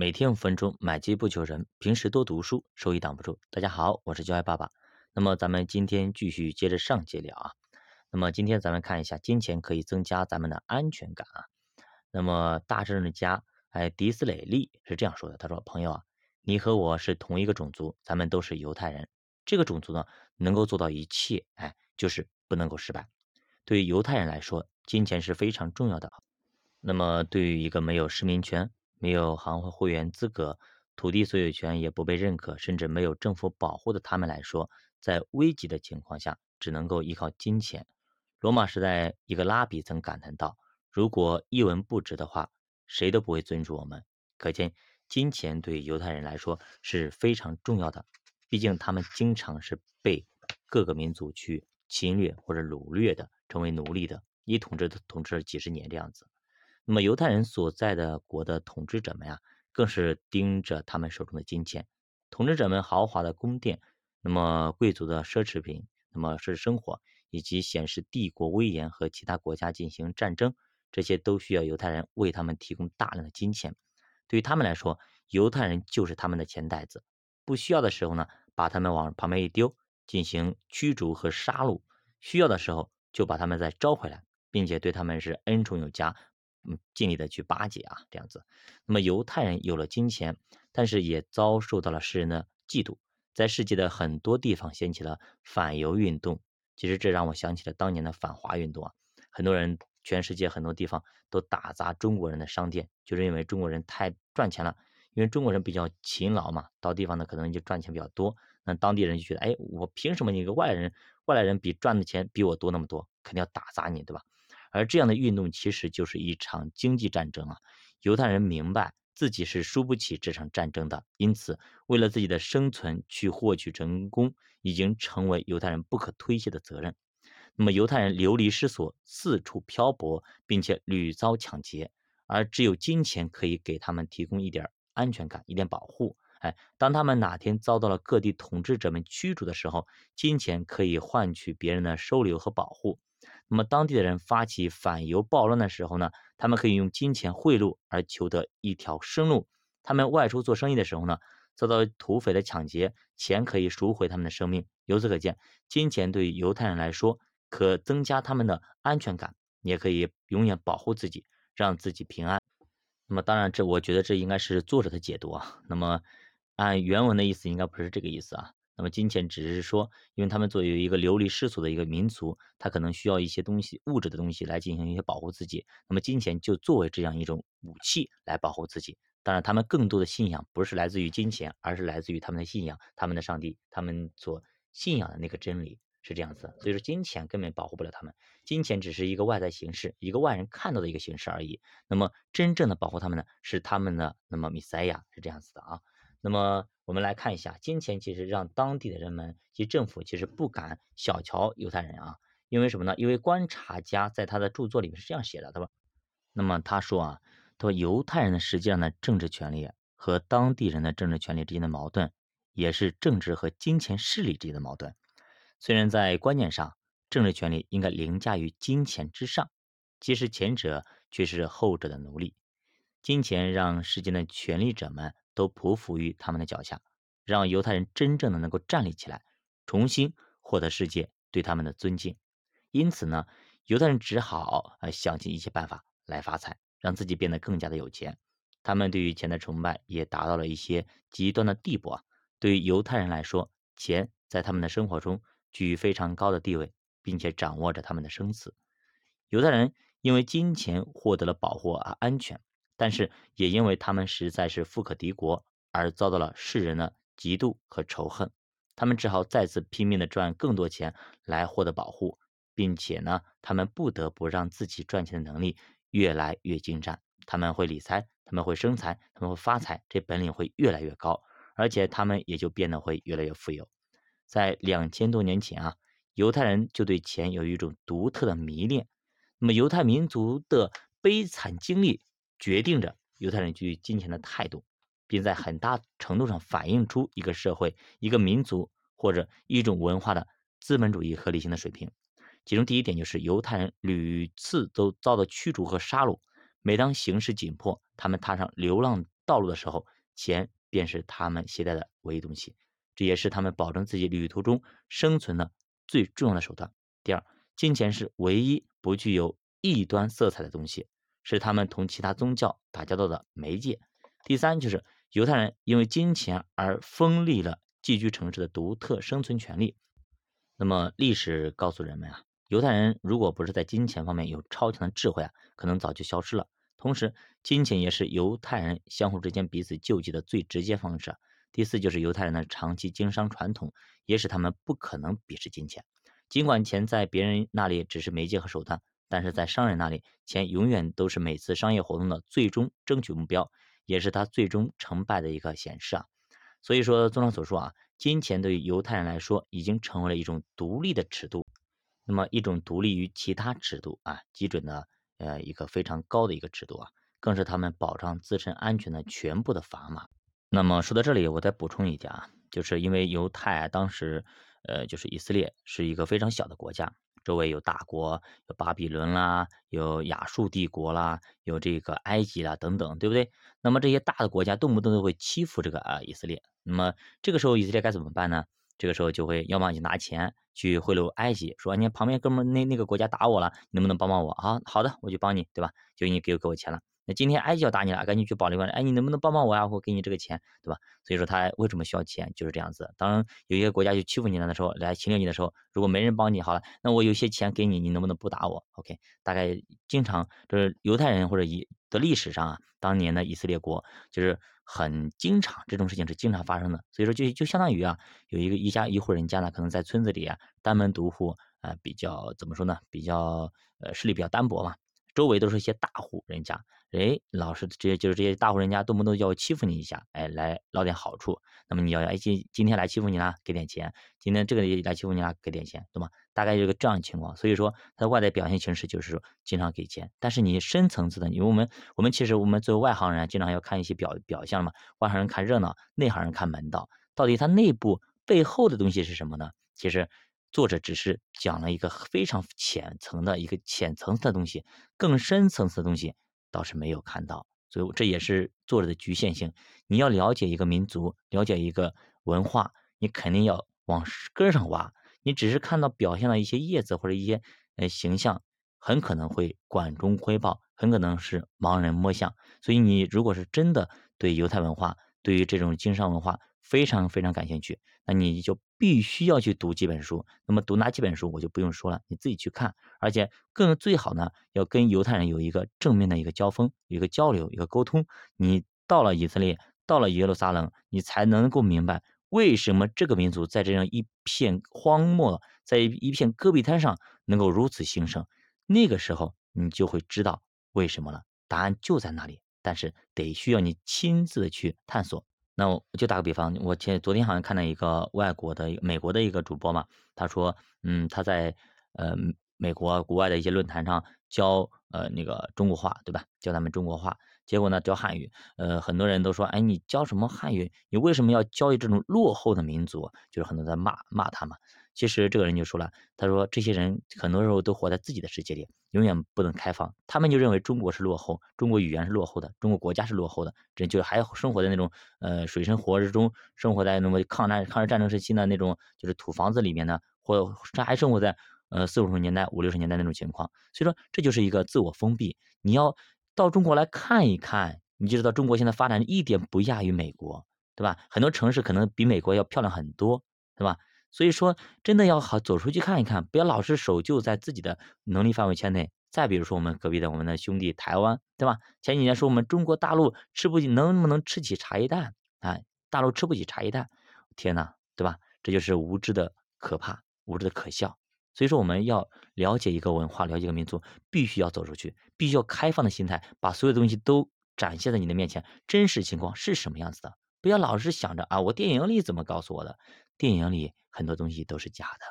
每天五分钟，买机不求人。平时多读书，收益挡不住。大家好，我是教爱爸爸。那么咱们今天继续接着上节聊啊。那么今天咱们看一下，金钱可以增加咱们的安全感啊。那么大政治家哎迪斯蕾利是这样说的，他说：“朋友啊，你和我是同一个种族，咱们都是犹太人。这个种族呢，能够做到一切，哎，就是不能够失败。对于犹太人来说，金钱是非常重要的。那么对于一个没有市民权。”没有行会会员资格，土地所有权也不被认可，甚至没有政府保护的他们来说，在危急的情况下，只能够依靠金钱。罗马时代一个拉比曾感叹道：“如果一文不值的话，谁都不会尊重我们。”可见，金钱对犹太人来说是非常重要的。毕竟，他们经常是被各个民族去侵略或者掳掠的，成为奴隶的，一统治统治了几十年这样子。那么犹太人所在的国的统治者们呀，更是盯着他们手中的金钱。统治者们豪华的宫殿，那么贵族的奢侈品，那么是生活，以及显示帝国威严和其他国家进行战争，这些都需要犹太人为他们提供大量的金钱。对于他们来说，犹太人就是他们的钱袋子，不需要的时候呢，把他们往旁边一丢，进行驱逐和杀戮；需要的时候就把他们再招回来，并且对他们是恩宠有加。尽力的去巴结啊，这样子。那么犹太人有了金钱，但是也遭受到了世人的嫉妒，在世界的很多地方掀起了反犹运动。其实这让我想起了当年的反华运动啊，很多人，全世界很多地方都打砸中国人的商店，就是因为中国人太赚钱了，因为中国人比较勤劳嘛，到地方呢可能就赚钱比较多，那当地人就觉得，哎，我凭什么你一个外来人，外来人比赚的钱比我多那么多，肯定要打砸你，对吧？而这样的运动其实就是一场经济战争啊！犹太人明白自己是输不起这场战争的，因此为了自己的生存去获取成功，已经成为犹太人不可推卸的责任。那么犹太人流离失所，四处漂泊，并且屡遭抢劫，而只有金钱可以给他们提供一点安全感、一点保护。哎，当他们哪天遭到了各地统治者们驱逐的时候，金钱可以换取别人的收留和保护。那么当地的人发起反犹暴乱的时候呢，他们可以用金钱贿赂而求得一条生路。他们外出做生意的时候呢，遭到土匪的抢劫，钱可以赎回他们的生命。由此可见，金钱对于犹太人来说，可增加他们的安全感，也可以永远保护自己，让自己平安。那么当然，这我觉得这应该是作者的解读啊。那么按原文的意思，应该不是这个意思啊。那么金钱只是说，因为他们作为一个流离失所的一个民族，他可能需要一些东西、物质的东西来进行一些保护自己。那么金钱就作为这样一种武器来保护自己。当然，他们更多的信仰不是来自于金钱，而是来自于他们的信仰，他们的上帝，他们所信仰的那个真理是这样子。所以说，金钱根本保护不了他们，金钱只是一个外在形式，一个外人看到的一个形式而已。那么真正的保护他们呢，是他们的那么弥赛亚是这样子的啊。那么我们来看一下，金钱其实让当地的人们及政府其实不敢小瞧犹太人啊，因为什么呢？因为观察家在他的著作里面是这样写的，对吧？那么他说啊，他说犹太人的实际上的政治权利和当地人的政治权利之间的矛盾，也是政治和金钱势力之间的矛盾。虽然在观念上，政治权利应该凌驾于金钱之上，其实前者却是后者的奴隶。金钱让世间的权力者们。都匍匐于他们的脚下，让犹太人真正的能够站立起来，重新获得世界对他们的尊敬。因此呢，犹太人只好啊想尽一切办法来发财，让自己变得更加的有钱。他们对于钱的崇拜也达到了一些极端的地步啊。对于犹太人来说，钱在他们的生活中居于非常高的地位，并且掌握着他们的生死。犹太人因为金钱获得了保护而安全。但是也因为他们实在是富可敌国，而遭到了世人的嫉妒和仇恨，他们只好再次拼命的赚更多钱来获得保护，并且呢，他们不得不让自己赚钱的能力越来越精湛。他们会理财，他们会生财，他们会发财，这本领会越来越高，而且他们也就变得会越来越富有。在两千多年前啊，犹太人就对钱有一种独特的迷恋。那么犹太民族的悲惨经历。决定着犹太人对于金钱的态度，并在很大程度上反映出一个社会、一个民族或者一种文化的资本主义合理性的水平。其中第一点就是犹太人屡次都遭到驱逐和杀戮。每当形势紧迫，他们踏上流浪道路的时候，钱便是他们携带的唯一东西，这也是他们保证自己旅途中生存的最重要的手段。第二，金钱是唯一不具有异端色彩的东西，是他们同其他宗教打交道的媒介。第三，就是犹太人因为金钱而封立了寄居城市的独特生存权利。那么，历史告诉人们啊，犹太人如果不是在金钱方面有超强的智慧啊，可能早就消失了。同时，金钱也是犹太人相互之间彼此救济的最直接方式。第四，就是犹太人的长期经商传统，也使他们不可能鄙视金钱。尽管钱在别人那里只是媒介和手段，但是在商人那里，钱永远都是每次商业活动的最终争取目标，也是他最终成败的一个显示啊。所以说，综上所述啊。金钱对于犹太人来说，已经成为了一种独立的尺度，那么一种独立于其他尺度啊基准的呃一个非常高的一个尺度啊，更是他们保障自身安全的全部的砝码。那么说到这里，我再补充一点啊，就是因为犹太当时呃就是以色列是一个非常小的国家。周围有大国，有巴比伦啦，有亚述帝国啦，有这个埃及啦等等，对不对？那么这些大的国家动不动都会欺负这个啊以色列，那么这个时候以色列该怎么办呢？这个时候就会要么就拿钱去贿赂埃及，说你旁边哥们那那个国家打我了，你能不能帮帮我啊？好的，我就帮你，对吧？就你给给我钱了。那今天埃及要打你了，赶紧去保利关，哎，你能不能帮帮我呀？我给你这个钱，对吧？所以说他为什么需要钱，就是这样子。当有一些国家去欺负你了的时候，来侵略你的时候，如果没人帮你，好了，那我有些钱给你，你能不能不打我？OK，大概经常就是犹太人或者以的历史上啊，当年的以色列国就是很经常这种事情是经常发生的。所以说就就相当于啊，有一个一家一户人家呢，可能在村子里啊单门独户啊，比较怎么说呢？比较呃势力比较单薄嘛。周围都是一些大户人家，哎，老是直接就是这些大户人家动不动要欺负你一下，哎，来捞点好处。那么你要哎今今天来欺负你了，给点钱；今天这个来欺负你了，给点钱，懂吗？大概是个这样的情况。所以说它的外在表现形式就是说经常给钱，但是你深层次的，因为我们我们其实我们作为外行人，经常要看一些表表象嘛。外行人看热闹，内行人看门道。到底它内部背后的东西是什么呢？其实。作者只是讲了一个非常浅层的一个浅层次的东西，更深层次的东西倒是没有看到，所以这也是作者的局限性。你要了解一个民族，了解一个文化，你肯定要往根上挖。你只是看到表现的一些叶子或者一些呃形象，很可能会管中窥豹，很可能是盲人摸象。所以你如果是真的对犹太文化，对于这种经商文化，非常非常感兴趣，那你就必须要去读几本书。那么读哪几本书，我就不用说了，你自己去看。而且更最好呢，要跟犹太人有一个正面的一个交锋、一个交流、一个沟通。你到了以色列，到了耶路撒冷，你才能够明白为什么这个民族在这样一片荒漠、在一片戈壁滩上能够如此兴盛。那个时候，你就会知道为什么了。答案就在那里，但是得需要你亲自的去探索。那我就打个比方，我前昨天好像看到一个外国的美国的一个主播嘛，他说，嗯，他在呃美国国外的一些论坛上教呃那个中国话，对吧？教咱们中国话，结果呢教汉语，呃很多人都说，哎，你教什么汉语？你为什么要教这种落后的民族？就是很多在骂骂他嘛。其实这个人就说了，他说这些人很多时候都活在自己的世界里，永远不能开放。他们就认为中国是落后，中国语言是落后的，中国国家是落后的，这就还生活在那种呃水深火热中，生活在那么抗战抗日战争时期的那种就是土房子里面呢，或还生活在呃四五十年代五六十年代那种情况。所以说这就是一个自我封闭。你要到中国来看一看，你就知道中国现在发展一点不亚于美国，对吧？很多城市可能比美国要漂亮很多，对吧？所以说，真的要好走出去看一看，不要老是守旧在自己的能力范围圈内。再比如说，我们隔壁的我们的兄弟台湾，对吧？前几年说我们中国大陆吃不起，能不能吃起茶叶蛋？啊，大陆吃不起茶叶蛋，天哪，对吧？这就是无知的可怕，无知的可笑。所以说，我们要了解一个文化，了解一个民族，必须要走出去，必须要开放的心态，把所有东西都展现在你的面前，真实情况是什么样子的。不要老是想着啊，我电影里怎么告诉我的？电影里很多东西都是假的。